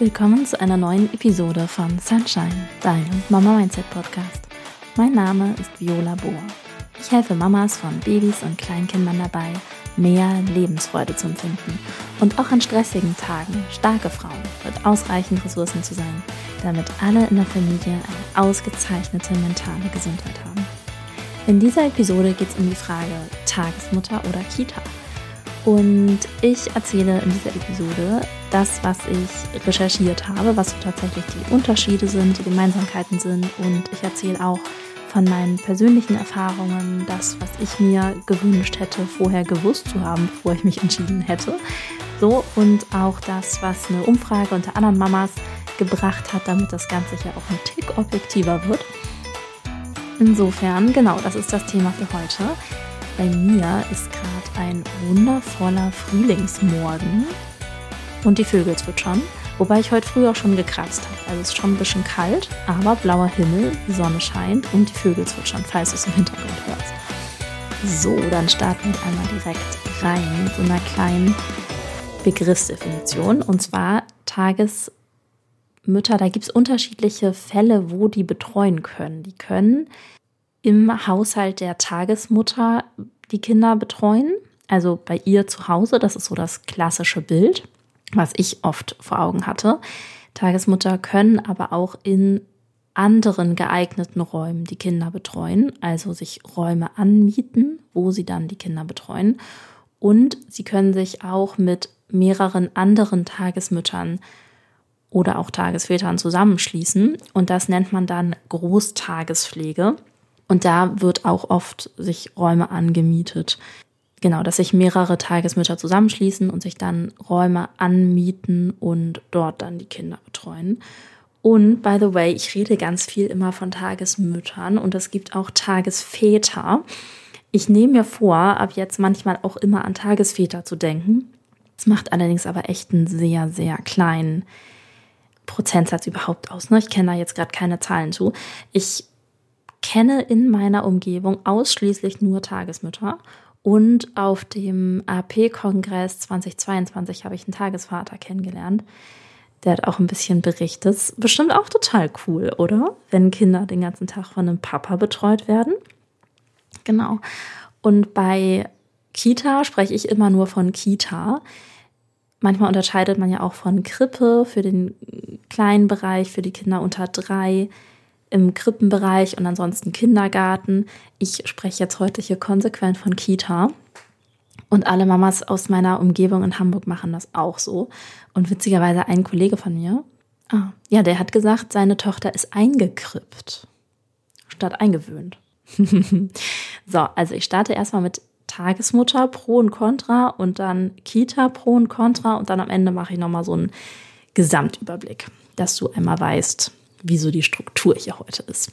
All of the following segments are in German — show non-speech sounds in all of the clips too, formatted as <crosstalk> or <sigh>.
Willkommen zu einer neuen Episode von Sunshine, deinem Mama Mindset Podcast. Mein Name ist Viola Bohr. Ich helfe Mamas von Babys und Kleinkindern dabei, mehr Lebensfreude zu empfinden und auch an stressigen Tagen starke Frauen mit ausreichend Ressourcen zu sein, damit alle in der Familie eine ausgezeichnete mentale Gesundheit haben. In dieser Episode geht es um die Frage Tagesmutter oder Kita. Und ich erzähle in dieser Episode das, was ich recherchiert habe, was tatsächlich die Unterschiede sind, die Gemeinsamkeiten sind. Und ich erzähle auch von meinen persönlichen Erfahrungen, das, was ich mir gewünscht hätte, vorher gewusst zu haben, bevor ich mich entschieden hätte. So, und auch das, was eine Umfrage unter anderen Mamas gebracht hat, damit das Ganze ja auch ein Tick objektiver wird. Insofern, genau, das ist das Thema für heute. Bei mir ist gerade ein wundervoller Frühlingsmorgen und die Vögel zwitschern. Wobei ich heute früh auch schon gekratzt habe. Also es ist schon ein bisschen kalt, aber blauer Himmel, die Sonne scheint und die Vögel zwitschern, falls du es im Hintergrund hörst. So, dann starten wir einmal direkt rein mit so einer kleinen Begriffsdefinition. Und zwar Tagesmütter, da gibt es unterschiedliche Fälle, wo die betreuen können. Die können im Haushalt der Tagesmutter die Kinder betreuen. Also bei ihr zu Hause, das ist so das klassische Bild was ich oft vor Augen hatte. Tagesmutter können aber auch in anderen geeigneten Räumen die Kinder betreuen, also sich Räume anmieten, wo sie dann die Kinder betreuen. Und sie können sich auch mit mehreren anderen Tagesmüttern oder auch Tagesvätern zusammenschließen. Und das nennt man dann Großtagespflege. Und da wird auch oft sich Räume angemietet, Genau, dass sich mehrere Tagesmütter zusammenschließen und sich dann Räume anmieten und dort dann die Kinder betreuen. Und by the way, ich rede ganz viel immer von Tagesmüttern und es gibt auch Tagesväter. Ich nehme mir vor, ab jetzt manchmal auch immer an Tagesväter zu denken. Es macht allerdings aber echt einen sehr, sehr kleinen Prozentsatz überhaupt aus. Ne? Ich kenne da jetzt gerade keine Zahlen zu. Ich kenne in meiner Umgebung ausschließlich nur Tagesmütter und auf dem AP-Kongress 2022 habe ich einen Tagesvater kennengelernt. Der hat auch ein bisschen berichtet. Bestimmt auch total cool, oder? Wenn Kinder den ganzen Tag von einem Papa betreut werden. Genau. Und bei Kita spreche ich immer nur von Kita. Manchmal unterscheidet man ja auch von Krippe für den kleinen Bereich, für die Kinder unter drei im Krippenbereich und ansonsten Kindergarten. Ich spreche jetzt heute hier konsequent von Kita. Und alle Mamas aus meiner Umgebung in Hamburg machen das auch so. Und witzigerweise ein Kollege von mir, ah, ja, der hat gesagt, seine Tochter ist eingekrippt statt eingewöhnt. <laughs> so, also ich starte erstmal mit Tagesmutter Pro und Contra und dann Kita Pro und Contra und dann am Ende mache ich nochmal so einen Gesamtüberblick, dass du einmal weißt, wie so die Struktur hier heute ist.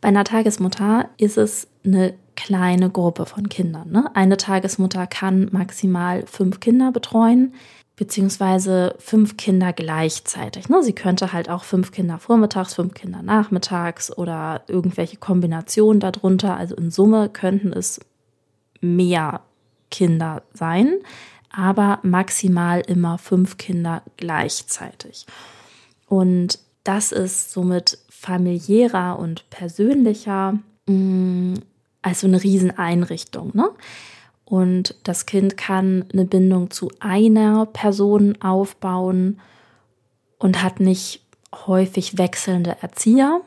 Bei einer Tagesmutter ist es eine kleine Gruppe von Kindern. Ne? Eine Tagesmutter kann maximal fünf Kinder betreuen, beziehungsweise fünf Kinder gleichzeitig. Ne? Sie könnte halt auch fünf Kinder vormittags, fünf Kinder nachmittags oder irgendwelche Kombinationen darunter. Also in Summe könnten es mehr Kinder sein, aber maximal immer fünf Kinder gleichzeitig. Und das ist somit familiärer und persönlicher mh, mm, als so eine Rieseneinrichtung. Ne? Und das Kind kann eine Bindung zu einer Person aufbauen und hat nicht häufig wechselnde Erzieher.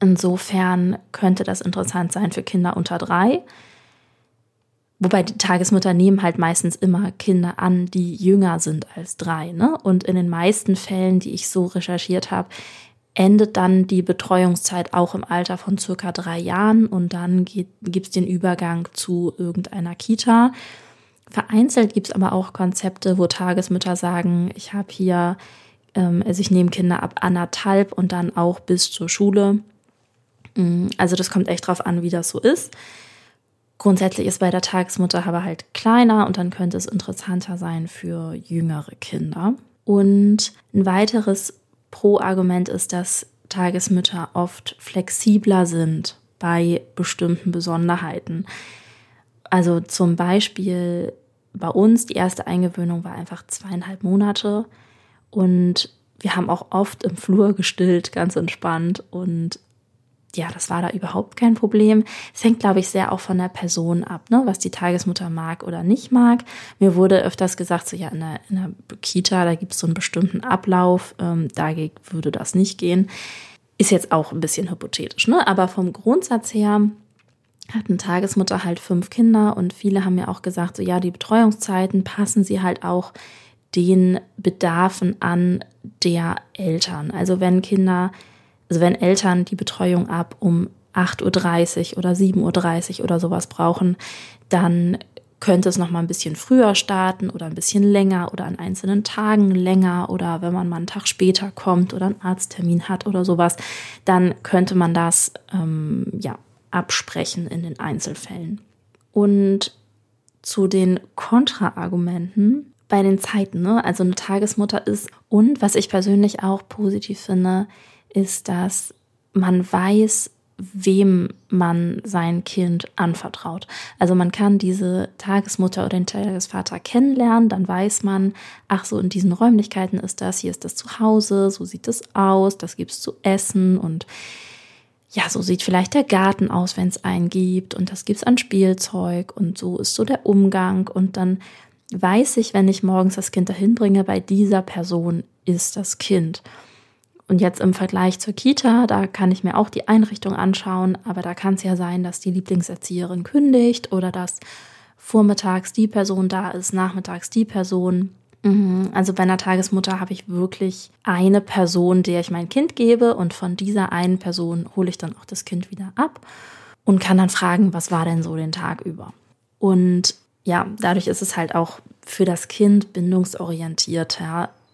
Insofern könnte das interessant sein für Kinder unter drei. Wobei die Tagesmutter nehmen halt meistens immer Kinder an, die jünger sind als drei. Ne? Und in den meisten Fällen, die ich so recherchiert habe, endet dann die Betreuungszeit auch im Alter von circa drei Jahren und dann gibt es den Übergang zu irgendeiner Kita. Vereinzelt gibt es aber auch Konzepte, wo Tagesmütter sagen, ich habe hier, ähm, also ich nehme Kinder ab anderthalb und dann auch bis zur Schule. Mm, also das kommt echt drauf an, wie das so ist. Grundsätzlich ist bei der Tagesmutter aber halt kleiner und dann könnte es interessanter sein für jüngere Kinder. Und ein weiteres Pro-Argument ist, dass Tagesmütter oft flexibler sind bei bestimmten Besonderheiten. Also zum Beispiel bei uns, die erste Eingewöhnung war einfach zweieinhalb Monate Und wir haben auch oft im Flur gestillt, ganz entspannt. Und ja, das war da überhaupt kein Problem. Es hängt, glaube ich, sehr auch von der Person ab, ne, was die Tagesmutter mag oder nicht mag. Mir wurde öfters gesagt, so ja, in der, in der Kita, da gibt es so einen bestimmten Ablauf, ähm, da würde das nicht gehen. Ist jetzt auch ein bisschen hypothetisch, ne? Aber vom Grundsatz her hat eine Tagesmutter halt fünf Kinder und viele haben mir auch gesagt, so ja, die Betreuungszeiten passen sie halt auch den Bedarfen an der Eltern. Also wenn Kinder also wenn Eltern die Betreuung ab um 8.30 Uhr oder 7.30 Uhr oder sowas brauchen, dann könnte es noch mal ein bisschen früher starten oder ein bisschen länger oder an einzelnen Tagen länger oder wenn man mal einen Tag später kommt oder einen Arzttermin hat oder sowas, dann könnte man das ähm, ja absprechen in den Einzelfällen. Und zu den Kontraargumenten bei den Zeiten, ne? also eine Tagesmutter ist und was ich persönlich auch positiv finde, ist, dass man weiß, wem man sein Kind anvertraut. Also man kann diese Tagesmutter oder den Tagesvater kennenlernen, dann weiß man, ach so, in diesen Räumlichkeiten ist das, hier ist das Zuhause, so sieht es aus, das gibt's zu essen und ja, so sieht vielleicht der Garten aus, wenn es einen gibt und das gibt's an Spielzeug und so ist so der Umgang und dann weiß ich, wenn ich morgens das Kind dahin bringe, bei dieser Person ist das Kind. Und jetzt im Vergleich zur Kita, da kann ich mir auch die Einrichtung anschauen, aber da kann es ja sein, dass die Lieblingserzieherin kündigt oder dass vormittags die Person da ist, nachmittags die Person. Mhm. Also bei einer Tagesmutter habe ich wirklich eine Person, der ich mein Kind gebe und von dieser einen Person hole ich dann auch das Kind wieder ab und kann dann fragen, was war denn so den Tag über. Und ja, dadurch ist es halt auch für das Kind bindungsorientiert.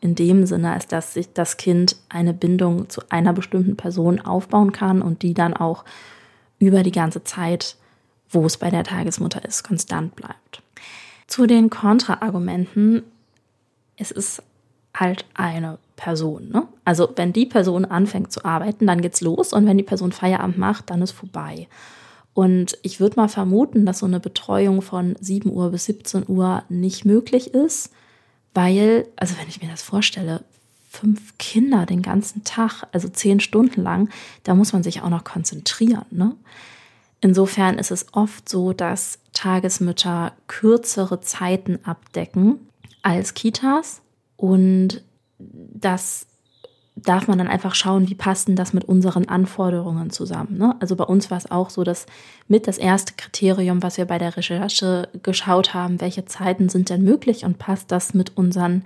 In dem Sinne, als dass sich das Kind eine Bindung zu einer bestimmten Person aufbauen kann und die dann auch über die ganze Zeit, wo es bei der Tagesmutter ist, konstant bleibt. Zu den Kontraargumenten, es ist halt eine Person. Ne? Also wenn die Person anfängt zu arbeiten, dann geht's los und wenn die Person Feierabend macht, dann ist vorbei. Und ich würde mal vermuten, dass so eine Betreuung von 7 Uhr bis 17 Uhr nicht möglich ist weil, also wenn ich mir das vorstelle, fünf Kinder den ganzen Tag, also zehn Stunden lang, da muss man sich auch noch konzentrieren. Ne? Insofern ist es oft so, dass Tagesmütter kürzere Zeiten abdecken als Kitas und das darf man dann einfach schauen, wie passt denn das mit unseren Anforderungen zusammen. Ne? Also bei uns war es auch so, dass mit das erste Kriterium, was wir bei der Recherche geschaut haben, welche Zeiten sind denn möglich und passt das mit unseren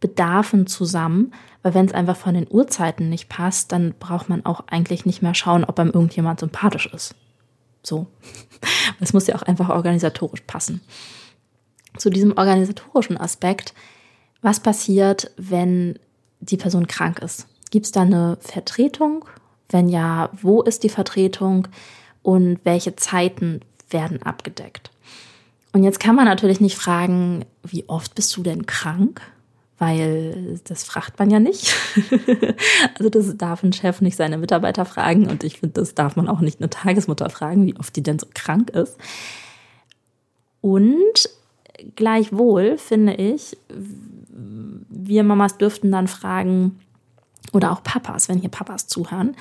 Bedarfen zusammen. Weil wenn es einfach von den Uhrzeiten nicht passt, dann braucht man auch eigentlich nicht mehr schauen, ob einem irgendjemand sympathisch ist. So. <laughs> Es muss ja auch einfach organisatorisch passen. Zu diesem organisatorischen Aspekt, was passiert, wenn die Person krank ist. Gibt es da eine Vertretung? Wenn ja, wo ist die Vertretung und welche Zeiten werden abgedeckt? Und jetzt kann man natürlich nicht fragen, wie oft bist du denn krank? Weil das fragt man ja nicht. <laughs> also das darf ein Chef nicht seine Mitarbeiter fragen und ich finde, das darf man auch nicht eine Tagesmutter fragen, wie oft die denn so krank ist. Und gleichwohl finde ich, wir Mamas dürften dann fragen, oder auch Papas, wenn hier Papas zuhören,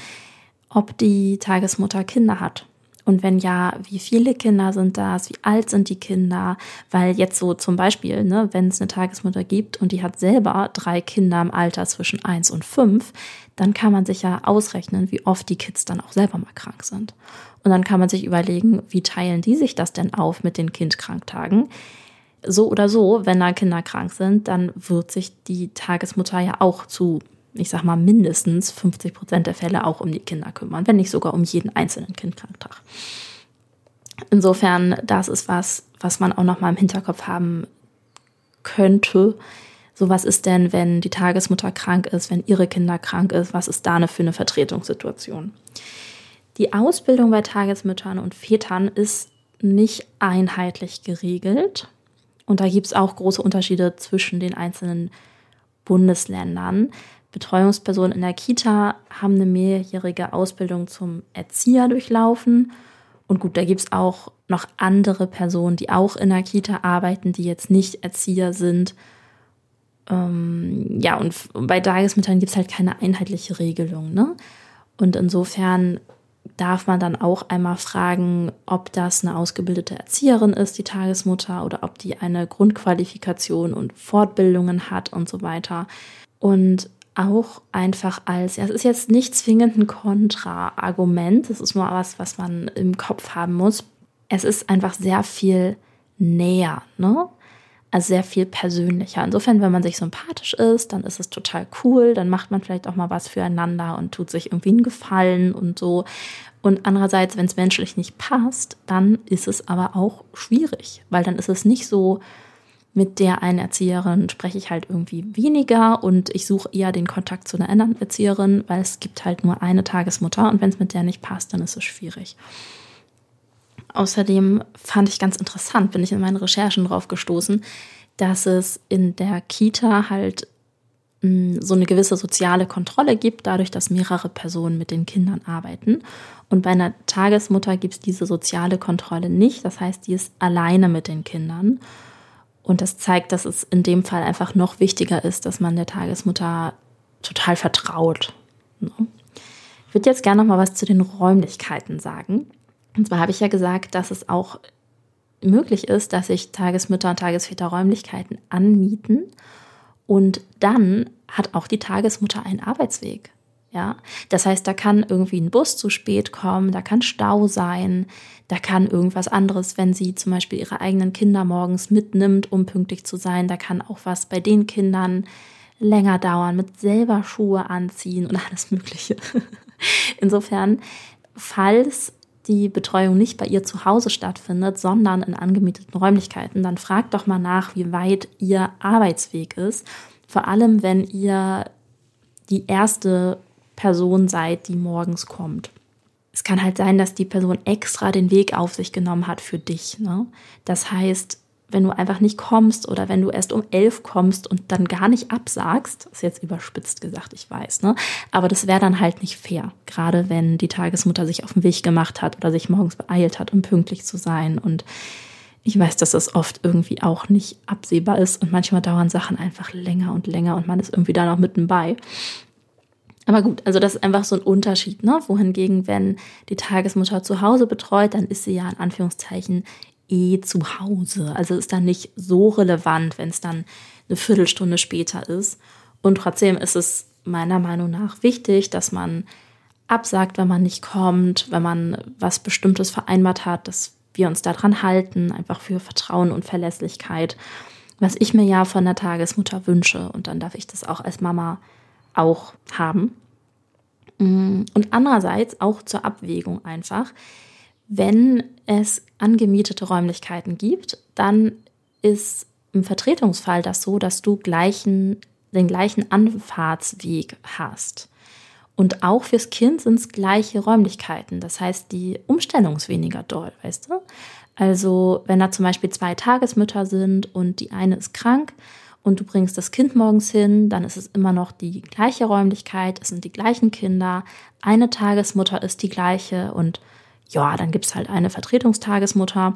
ob die Tagesmutter Kinder hat. Und wenn ja, wie viele Kinder sind das? Wie alt sind die Kinder? Weil jetzt so zum Beispiel, ne, wenn es eine Tagesmutter gibt und die hat selber drei Kinder im Alter zwischen eins und fünf, dann kann man sich ja ausrechnen, wie oft die Kids dann auch selber mal krank sind. Und dann kann man sich überlegen, wie teilen die sich das denn auf mit den Kindkranktagen? So oder so, wenn da Kinder krank sind, dann wird sich die Tagesmutter ja auch zu, ich sag mal, mindestens 50 Prozent der Fälle auch um die Kinder kümmern, wenn nicht sogar um jeden einzelnen Kindkranktag. Insofern, das ist was, was man auch noch mal im Hinterkopf haben könnte. So was ist denn, wenn die Tagesmutter krank ist, wenn ihre Kinder krank ist? Was ist da eine für eine Vertretungssituation? Die Ausbildung bei Tagesmüttern und Vätern ist nicht einheitlich geregelt. Und da gibt es auch große Unterschiede zwischen den einzelnen Bundesländern. Betreuungspersonen in der Kita haben eine mehrjährige Ausbildung zum Erzieher durchlaufen. Und gut, da gibt es auch noch andere Personen, die auch in der Kita arbeiten, die jetzt nicht Erzieher sind. Ähm, ja, und bei Tagesmüttern gibt es halt keine einheitliche Regelung. Ne? Und insofern darf man dann auch einmal fragen, ob das eine ausgebildete Erzieherin ist, die Tagesmutter, oder ob die eine Grundqualifikation und Fortbildungen hat und so weiter. Und auch einfach als, ja, es ist jetzt nicht zwingend ein Kontra-Argument, es ist nur was, was man im Kopf haben muss. Es ist einfach sehr viel näher, ne? Also sehr viel persönlicher. Insofern, wenn man sich sympathisch ist, dann ist es total cool. Dann macht man vielleicht auch mal was füreinander und tut sich irgendwie einen Gefallen und so. Und andererseits, wenn es menschlich nicht passt, dann ist es aber auch schwierig, weil dann ist es nicht so, mit der einen Erzieherin spreche ich halt irgendwie weniger und ich suche eher den Kontakt zu einer anderen Erzieherin, weil es gibt halt nur eine Tagesmutter und wenn es mit der nicht passt, dann ist es schwierig. Außerdem fand ich ganz interessant, bin ich in meinen Recherchen drauf gestoßen, dass es in der Kita halt hm, so eine gewisse soziale Kontrolle gibt, dadurch, dass mehrere Personen mit den Kindern arbeiten. Und bei einer Tagesmutter gibt es diese soziale Kontrolle nicht. Das heißt, die ist alleine mit den Kindern. Und das zeigt, dass es in dem Fall einfach noch wichtiger ist, dass man der Tagesmutter total vertraut. Ne? Ich würde jetzt gerne noch mal was zu den Räumlichkeiten sagen. Und zwar habe ich ja gesagt, dass es auch möglich ist, dass sich Tagesmütter und Tagesväter Räumlichkeiten anmieten. Und dann hat auch die Tagesmutter einen Arbeitsweg. Ja, das heißt, da kann irgendwie ein Bus zu spät kommen, da kann Stau sein, da kann irgendwas anderes, wenn sie zum Beispiel ihre eigenen Kinder morgens mitnimmt, um pünktlich zu sein, da kann auch was bei den Kindern länger dauern, mit selber Schuhe anziehen und <laughs> alles Mögliche. Insofern, falls die Betreuung nicht bei ihr zu Hause stattfindet, sondern in angemieteten Räumlichkeiten, dann fragt doch mal nach, wie weit ihr Arbeitsweg ist. Vor allem, wenn ihr die erste Person seid, die morgens kommt. Es kann halt sein, dass die Person extra den Weg auf sich genommen hat für dich. Ne? Das heißt, wenn du einfach nicht kommst oder wenn du erst um elf kommst und dann gar nicht absagst, ist jetzt überspitzt gesagt, ich weiß, ne? Aber das wäre dann halt nicht fair. Gerade wenn die Tagesmutter sich auf den Weg gemacht hat oder sich morgens beeilt hat, um pünktlich zu sein. Und ich weiß, dass das oft irgendwie auch nicht absehbar ist und manchmal dauern Sachen einfach länger und länger und man ist irgendwie da noch mitten bei. Aber gut, also das ist einfach so ein Unterschied, ne? Wohingegen, wenn die Tagesmutter zu Hause betreut, dann ist sie ja in Anführungszeichen eh zu Hause. Also ist dann nicht so relevant, wenn es dann eine Viertelstunde später ist. Und trotzdem ist es meiner Meinung nach wichtig, dass man absagt, wenn man nicht kommt, wenn man was Bestimmtes vereinbart hat, dass wir uns daran halten, einfach für Vertrauen und Verlässlichkeit, was ich mir ja von der Tagesmutter wünsche. Und dann darf ich das auch als Mama auch haben. Mm, und andererseits auch zur Abwägung einfach, wenn es angemietete Räumlichkeiten gibt, dann ist im Vertretungsfall das so, dass du gleichen, den gleichen Anfahrtsweg hast. Und auch fürs Kind sind es gleiche Räumlichkeiten. Das heißt, die Umstellung ist weniger doll, weißt du? Also, wenn da zum Beispiel zwei Tagesmütter sind und die eine ist krank, und du bringst das Kind morgens hin, dann ist es immer noch die gleiche Räumlichkeit, es sind die gleichen Kinder, eine Tagesmutter ist die gleiche und ja, dann gibt es halt eine Vertretungstagesmutter.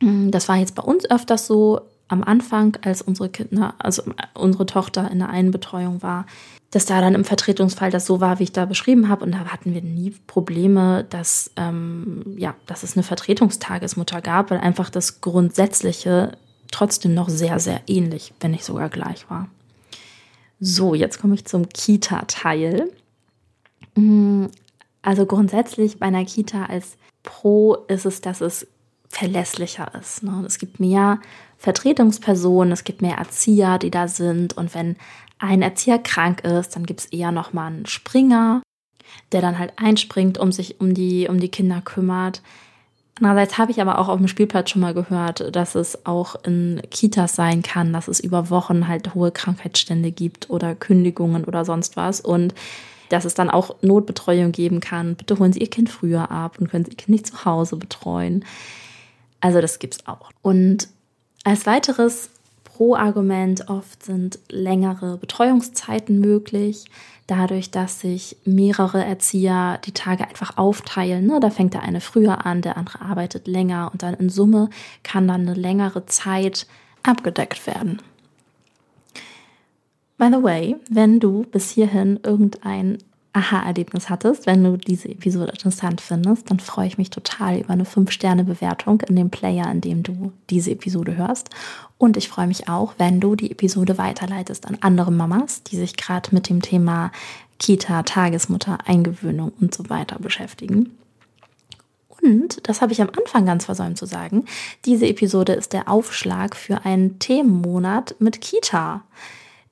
Mm, das war jetzt bei uns öfters so am Anfang, als unsere Kinder, also unsere Tochter in der einen Betreuung war, dass da dann im Vertretungsfall das so war, wie ich da beschrieben habe. Und da hatten wir nie Probleme, dass, ähm, ja, dass es eine Vertretungstagesmutter gab, weil einfach das Grundsätzliche trotzdem noch sehr, sehr ähnlich, wenn nicht sogar gleich war. So, jetzt komme ich zum Kita-Teil. Also grundsätzlich bei einer Kita als Pro ist es, dass es verlässlicher ist. Ne? Es gibt mehr Vertretungspersonen, es gibt mehr Erzieher, die da sind. Und wenn ein Erzieher krank ist, dann gibt es eher nochmal einen Springer, der dann halt einspringt, um sich um die, um die Kinder kümmert. Andererseits habe ich aber auch auf dem Spielplatz schon mal gehört, dass es auch in Kitas sein kann, dass es über Wochen halt hohe Krankheitsstände gibt oder Kündigungen oder sonst was und dass es dann auch Notbetreuung geben kann. Bitte holen Sie Ihr Kind früher ab und können Sie Ihr Kind nicht zu Hause betreuen. Also das gibt es auch. Und als weiteres Pro-Argument oft sind längere Betreuungszeiten möglich dadurch, dass sich mehrere Erzieher die Tage einfach aufteilen. Ne? Da fängt der eine früher an, der andere arbeitet länger und dann in Summe kann dann eine längere Zeit abgedeckt werden. By the way, wenn du bis hierhin irgendein Aha-Erlebnis hattest, wenn du diese Episode interessant findest, dann freue ich mich total über eine 5-Sterne-Bewertung in dem Player, in dem du diese Episode hörst. Und ich freue mich auch, wenn du die Episode weiterleitest an andere Mamas, die sich gerade mit dem Thema Kita, Tagesmutter, Eingewöhnung und so weiter beschäftigen. Und, das habe ich am Anfang ganz versäumt zu sagen, diese Episode ist der Aufschlag für einen Themenmonat mit Kita.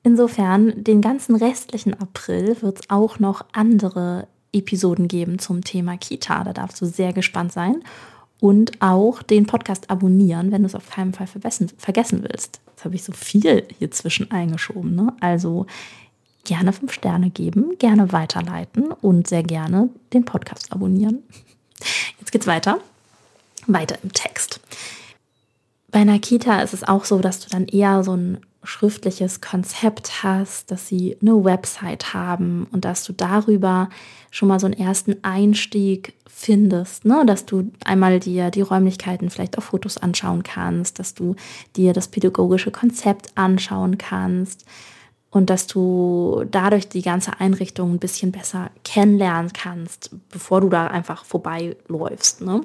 Insofern, den ganzen restlichen April wird es auch noch andere Episoden geben zum Thema Kita. Da darfst du sehr gespannt sein. Und auch den Podcast abonnieren, wenn du es auf keinen Fall vergessen, willst. Jetzt habe ich so viel hier zwischen eingeschoben. Ne? Also gerne fünf Sterne geben, gerne weiterleiten und sehr gerne den Podcast abonnieren. Jetzt geht's weiter. Weiter im Text. Bei einer Kita ist es auch so, dass du dann eher so ein schriftliches Konzept hast, dass sie eine Website haben und dass du darüber schon mal so einen ersten Einstieg findest, ne? dass du einmal dir die Räumlichkeiten vielleicht auf Fotos anschauen kannst, dass du dir das pädagogische Konzept anschauen kannst und dass du dadurch die ganze Einrichtung ein bisschen besser kennenlernen kannst, bevor du da einfach vorbeiläufst. Ne?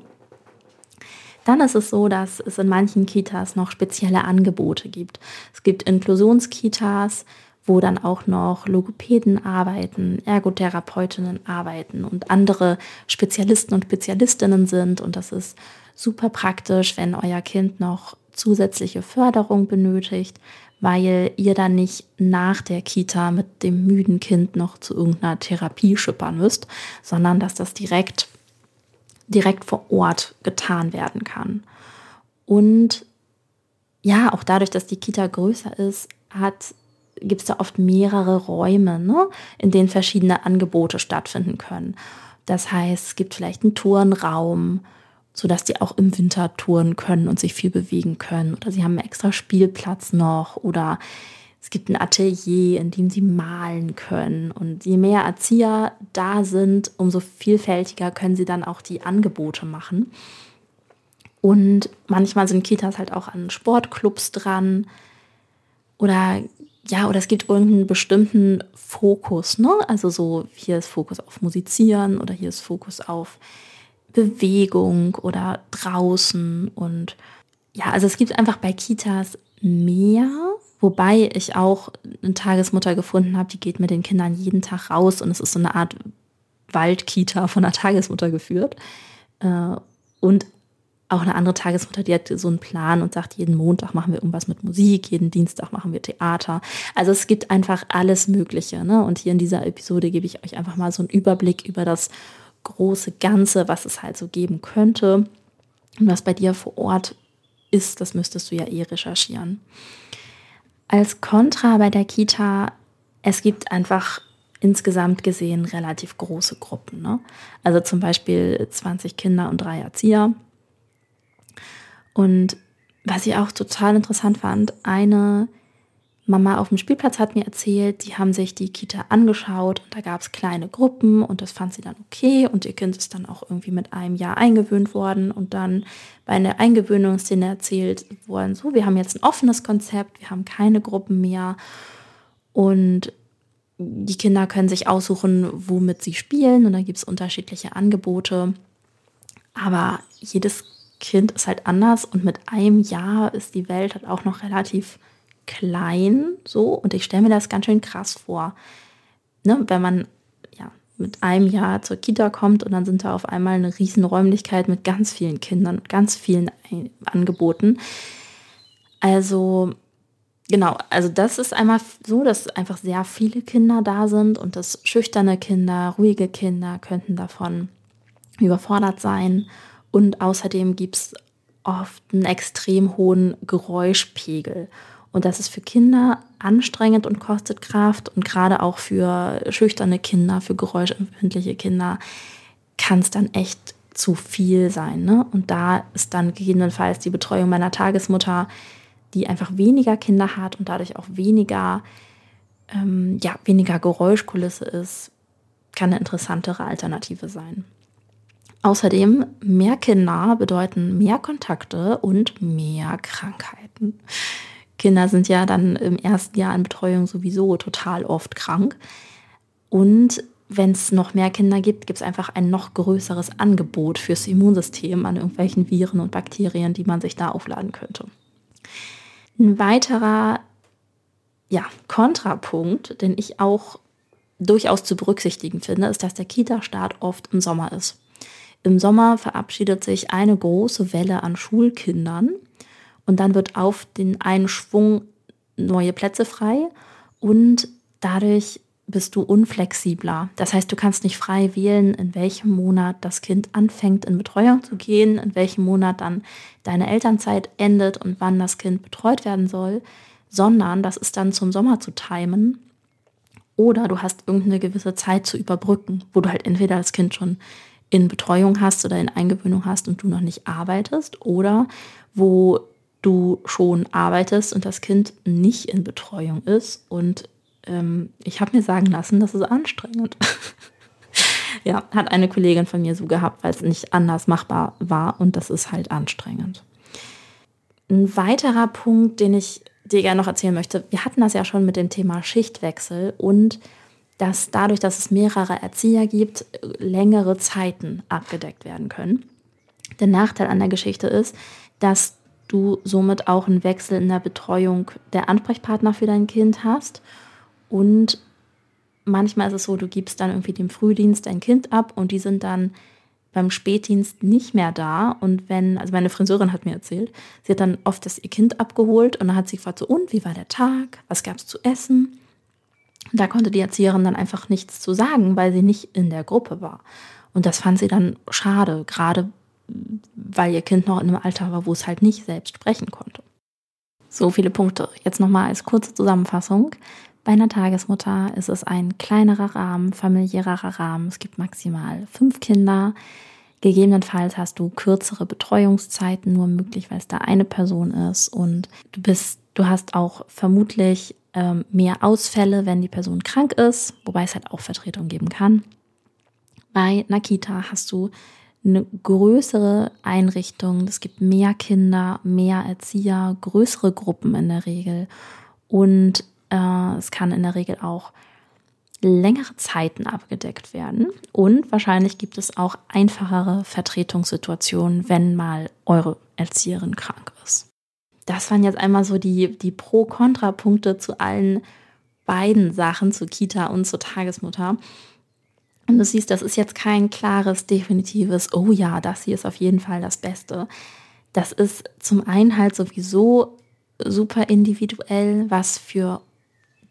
Dann ist es so, dass es in manchen Kitas noch spezielle Angebote gibt. Es gibt Inklusionskitas, wo dann auch noch Logopäden arbeiten, Ergotherapeutinnen arbeiten und andere Spezialisten und Spezialistinnen sind. Und das ist super praktisch, wenn euer Kind noch zusätzliche Förderung benötigt, weil ihr dann nicht nach der Kita mit dem müden Kind noch zu irgendeiner Therapie schippern müsst, sondern dass das direkt direkt vor Ort getan werden kann. Und ja, auch dadurch, dass die Kita größer ist, gibt es da oft mehrere Räume, ne, in denen verschiedene Angebote stattfinden können. Das heißt, es gibt vielleicht einen Turnraum, sodass die auch im Winter touren können und sich viel bewegen können. Oder sie haben einen extra Spielplatz noch oder es gibt ein Atelier, in dem sie malen können. Und je mehr Erzieher da sind, umso vielfältiger können sie dann auch die Angebote machen. Und manchmal sind Kitas halt auch an Sportclubs dran. Oder ja, oder es gibt irgendeinen bestimmten Fokus, ne? Also so, hier ist Fokus auf Musizieren oder hier ist Fokus auf Bewegung oder draußen. Und ja, also es gibt einfach bei Kitas mehr Wobei ich auch eine Tagesmutter gefunden habe, die geht mit den Kindern jeden Tag raus und es ist so eine Art Waldkita von einer Tagesmutter geführt. Äh, und auch eine andere Tagesmutter, die hat so einen Plan und sagt, jeden Montag machen wir irgendwas mit Musik, jeden Dienstag machen wir Theater. Also es gibt einfach alles Mögliche. Ne? Und hier in dieser Episode gebe ich euch einfach mal so einen Überblick über das große Ganze, was es halt so geben könnte. Und was bei dir vor Ort ist, das müsstest du ja eh recherchieren. Als Kontra bei der Kita, es gibt einfach insgesamt gesehen relativ große Gruppen. Ne? Also zum Beispiel 20 Kinder und drei Erzieher. Und was ich auch total interessant fand, eine Mama auf dem Spielplatz hat mir erzählt, die haben sich die Kita angeschaut und da gab es kleine Gruppen und das fand sie dann okay und ihr Kind ist dann auch irgendwie mit einem Jahr eingewöhnt worden und dann bei einer Eingewöhnungsszene erzählt worden, so, wir haben jetzt ein offenes Konzept, wir haben keine Gruppen mehr und die Kinder können sich aussuchen, womit sie spielen und da gibt es unterschiedliche Angebote, aber jedes Kind ist halt anders und mit einem Jahr ist die Welt halt auch noch relativ klein so und ich stelle mir das ganz schön krass vor. Ne, wenn man ja mit einem Jahr zur Kita kommt und dann sind da auf einmal eine riesen Räumlichkeit mit ganz vielen Kindern, ganz vielen Angeboten. Also genau, also das ist einmal so, dass einfach sehr viele Kinder da sind und dass schüchterne Kinder, ruhige Kinder könnten davon überfordert sein. Und außerdem gibt es oft einen extrem hohen Geräuschpegel. Und das ist für Kinder anstrengend und kostet Kraft. Und gerade auch für schüchterne Kinder, für geräuschempfindliche Kinder kann es dann echt zu viel sein. Ne? Und da ist dann gegebenenfalls die Betreuung meiner Tagesmutter, die einfach weniger Kinder hat und dadurch auch weniger, ähm, ja, weniger Geräuschkulisse ist, kann eine interessantere Alternative sein. Außerdem, mehr Kinder bedeuten mehr Kontakte und mehr Krankheiten. Kinder sind ja dann im ersten Jahr in Betreuung sowieso total oft krank. Und wenn es noch mehr Kinder gibt, gibt es einfach ein noch größeres Angebot fürs Immunsystem an irgendwelchen Viren und Bakterien, die man sich da aufladen könnte. Ein weiterer ja, Kontrapunkt, den ich auch durchaus zu berücksichtigen finde, ist, dass der Kita-Start oft im Sommer ist. Im Sommer verabschiedet sich eine große Welle an Schulkindern und dann wird auf den einen Schwung neue Plätze frei und dadurch bist du unflexibler. Das heißt, du kannst nicht frei wählen, in welchem Monat das Kind anfängt, in Betreuung zu gehen, in welchem Monat dann deine Elternzeit endet und wann das Kind betreut werden soll, sondern das ist dann zum Sommer zu timen. Oder du hast irgendeine gewisse Zeit zu überbrücken, wo du halt entweder das Kind schon in Betreuung hast oder in Eingewöhnung hast und du noch nicht arbeitest, oder wo du schon arbeitest und das Kind nicht in Betreuung ist und ähm, ich habe mir sagen lassen, das ist anstrengend. <laughs> ja, hat eine Kollegin von mir so gehabt, weil es nicht anders machbar war und das ist halt anstrengend. Ein weiterer Punkt, den ich dir gerne noch erzählen möchte, wir hatten das ja schon mit dem Thema Schichtwechsel und dass dadurch, dass es mehrere Erzieher gibt, längere Zeiten abgedeckt werden können. Der Nachteil an der Geschichte ist, dass du somit auch einen Wechsel in der Betreuung der Ansprechpartner für dein Kind hast und manchmal ist es so, du gibst dann irgendwie dem Frühdienst dein Kind ab und die sind dann beim Spätdienst nicht mehr da. Und wenn, also meine Friseurin hat mir erzählt, sie hat dann oft das ihr Kind abgeholt und dann hat sie gefragt, so, und wie war der Tag? Was gab es zu essen? Und da konnte die Erzieherin dann einfach nichts zu sagen, weil sie nicht in der Gruppe war. Und das fand sie dann schade, gerade weil ihr Kind noch in einem Alter war, wo es halt nicht selbst sprechen konnte. So viele Punkte. Jetzt nochmal als kurze Zusammenfassung. Bei einer Tagesmutter ist es ein kleinerer Rahmen, familiärer Rahmen. Es gibt maximal fünf Kinder. Gegebenenfalls hast du kürzere Betreuungszeiten nur möglich, weil es da eine Person ist. Und du bist, du hast auch vermutlich ähm, mehr Ausfälle, wenn die Person krank ist, wobei es halt auch Vertretung geben kann. Bei Nakita hast du eine größere Einrichtung. Es gibt mehr Kinder, mehr Erzieher, größere Gruppen in der Regel. Und äh, es kann in der Regel auch längere Zeiten abgedeckt werden. Und wahrscheinlich gibt es auch einfachere Vertretungssituationen, wenn mal eure Erzieherin krank ist. Das waren jetzt einmal so die, die Pro-Kontra-Punkte zu allen beiden Sachen, zu Kita und zur Tagesmutter. Und du siehst, das ist jetzt kein klares, definitives, oh ja, das hier ist auf jeden Fall das Beste. Das ist zum einen halt sowieso super individuell, was für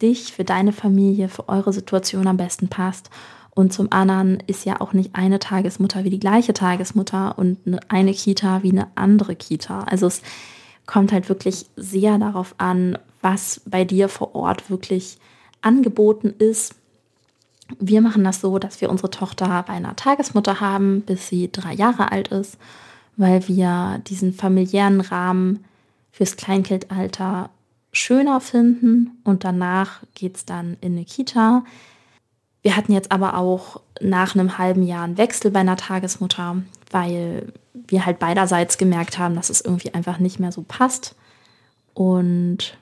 dich, für deine Familie, für eure Situation am besten passt. Und zum anderen ist ja auch nicht eine Tagesmutter wie die gleiche Tagesmutter und eine Kita wie eine andere Kita. Also es kommt halt wirklich sehr darauf an, was bei dir vor Ort wirklich angeboten ist. Wir machen das so, dass wir unsere Tochter bei einer Tagesmutter haben, bis sie drei Jahre alt ist, weil wir diesen familiären Rahmen fürs Kleinkindalter schöner finden und danach geht es dann in eine Kita. Wir hatten jetzt aber auch nach einem halben Jahr einen Wechsel bei einer Tagesmutter, weil wir halt beiderseits gemerkt haben, dass es irgendwie einfach nicht mehr so passt. Und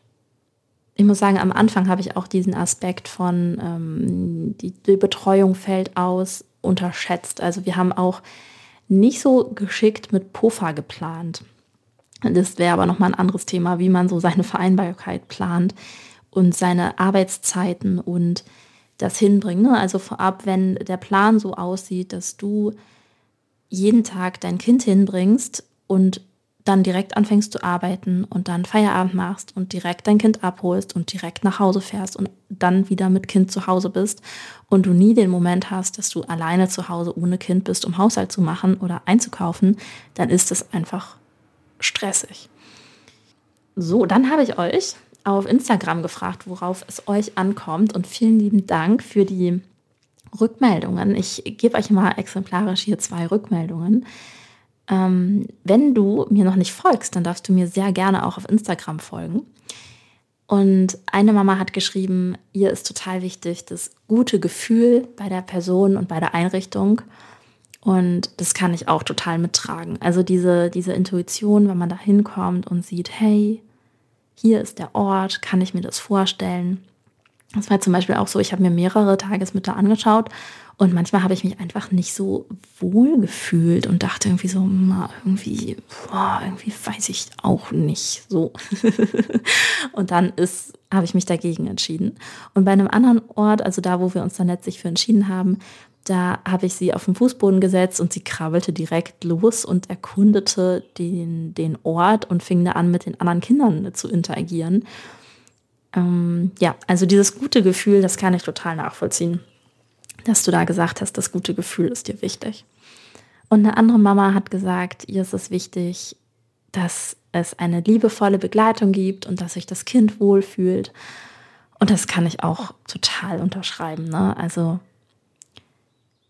ich muss sagen, am Anfang habe ich auch diesen Aspekt von ähm, die, die Betreuung fällt aus unterschätzt. Also wir haben auch nicht so geschickt mit Puffer geplant. Das wäre aber nochmal ein anderes Thema, wie man so seine Vereinbarkeit plant und seine Arbeitszeiten und das hinbringen. Ne? Also vorab, wenn der Plan so aussieht, dass du jeden Tag dein Kind hinbringst und dann direkt anfängst zu arbeiten und dann Feierabend machst und direkt dein Kind abholst und direkt nach Hause fährst und dann wieder mit Kind zu Hause bist und du nie den Moment hast, dass du alleine zu Hause ohne Kind bist, um Haushalt zu machen oder einzukaufen, dann ist es einfach stressig. So, dann habe ich euch auf Instagram gefragt, worauf es euch ankommt. Und vielen lieben Dank für die Rückmeldungen. Ich gebe euch mal exemplarisch hier zwei Rückmeldungen. Ähm, wenn du mir noch nicht folgst, dann darfst du mir sehr gerne auch auf Instagram folgen. Und eine Mama hat geschrieben, ihr ist total wichtig das gute Gefühl bei der Person und bei der Einrichtung. Und das kann ich auch total mittragen. Also diese, diese Intuition, wenn man da hinkommt und sieht, hey, hier ist der Ort, kann ich mir das vorstellen? Das war zum Beispiel auch so, ich habe mir mehrere Tagesmütter angeschaut und manchmal habe ich mich einfach nicht so wohl gefühlt und dachte irgendwie so, irgendwie, boah, irgendwie weiß ich auch nicht so. <laughs> und dann ist, habe ich mich dagegen entschieden. Und bei einem anderen Ort, also da, wo wir uns dann letztlich für entschieden haben, da habe ich sie auf den Fußboden gesetzt und sie krabbelte direkt los und erkundete den, den Ort und fing da an, mit den anderen Kindern zu interagieren. Ähm, ja, also dieses gute Gefühl, das kann ich total nachvollziehen, dass du da gesagt hast, das gute Gefühl ist dir wichtig. Und eine andere Mama hat gesagt, ihr ist es wichtig, dass es eine liebevolle Begleitung gibt und dass sich das Kind wohlfühlt. Und das kann ich auch total unterschreiben. Ne? Also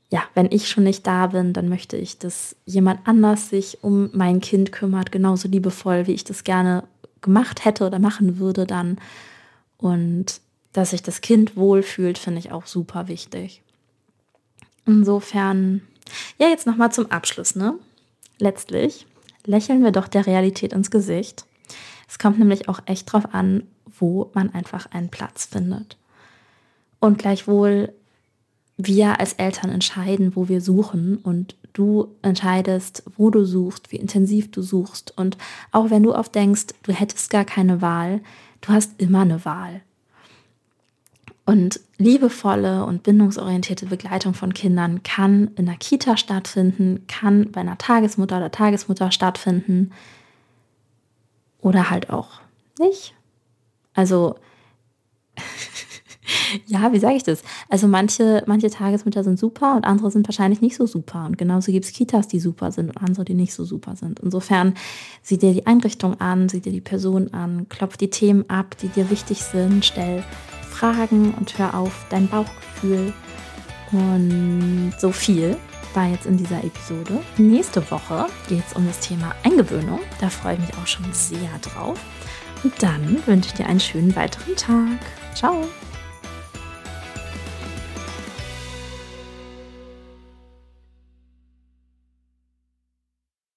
ja, wenn ich schon nicht da bin, dann möchte ich, dass jemand anders sich um mein Kind kümmert, genauso liebevoll, wie ich das gerne gemacht hätte oder machen würde dann. Und dass sich das Kind wohlfühlt, finde ich auch super wichtig. Insofern, ja, jetzt nochmal zum Abschluss, ne? Letztlich lächeln wir doch der Realität ins Gesicht. Es kommt nämlich auch echt drauf an, wo man einfach einen Platz findet. Und gleichwohl wir als Eltern entscheiden, wo wir suchen und du entscheidest, wo du suchst, wie intensiv du suchst. Und auch wenn du oft denkst, du hättest gar keine Wahl, du hast immer eine Wahl. Und liebevolle und bindungsorientierte Begleitung von Kindern kann in der Kita stattfinden, kann bei einer Tagesmutter oder Tagesmutter stattfinden oder halt auch nicht. Also <laughs> ja, wie sage ich das? Also manche, manche Tagesmütter sind super und andere sind wahrscheinlich nicht so super. Und genauso gibt es Kitas, die super sind und andere, die nicht so super sind. Insofern sieh dir die Einrichtung an, sieh dir die Person an, klopf die Themen ab, die dir wichtig sind, stell Fragen und hör auf dein Bauchgefühl. Und so viel war jetzt in dieser Episode. Nächste Woche geht es um das Thema Eingewöhnung. Da freue ich mich auch schon sehr drauf. Und dann wünsche ich dir einen schönen weiteren Tag. Ciao!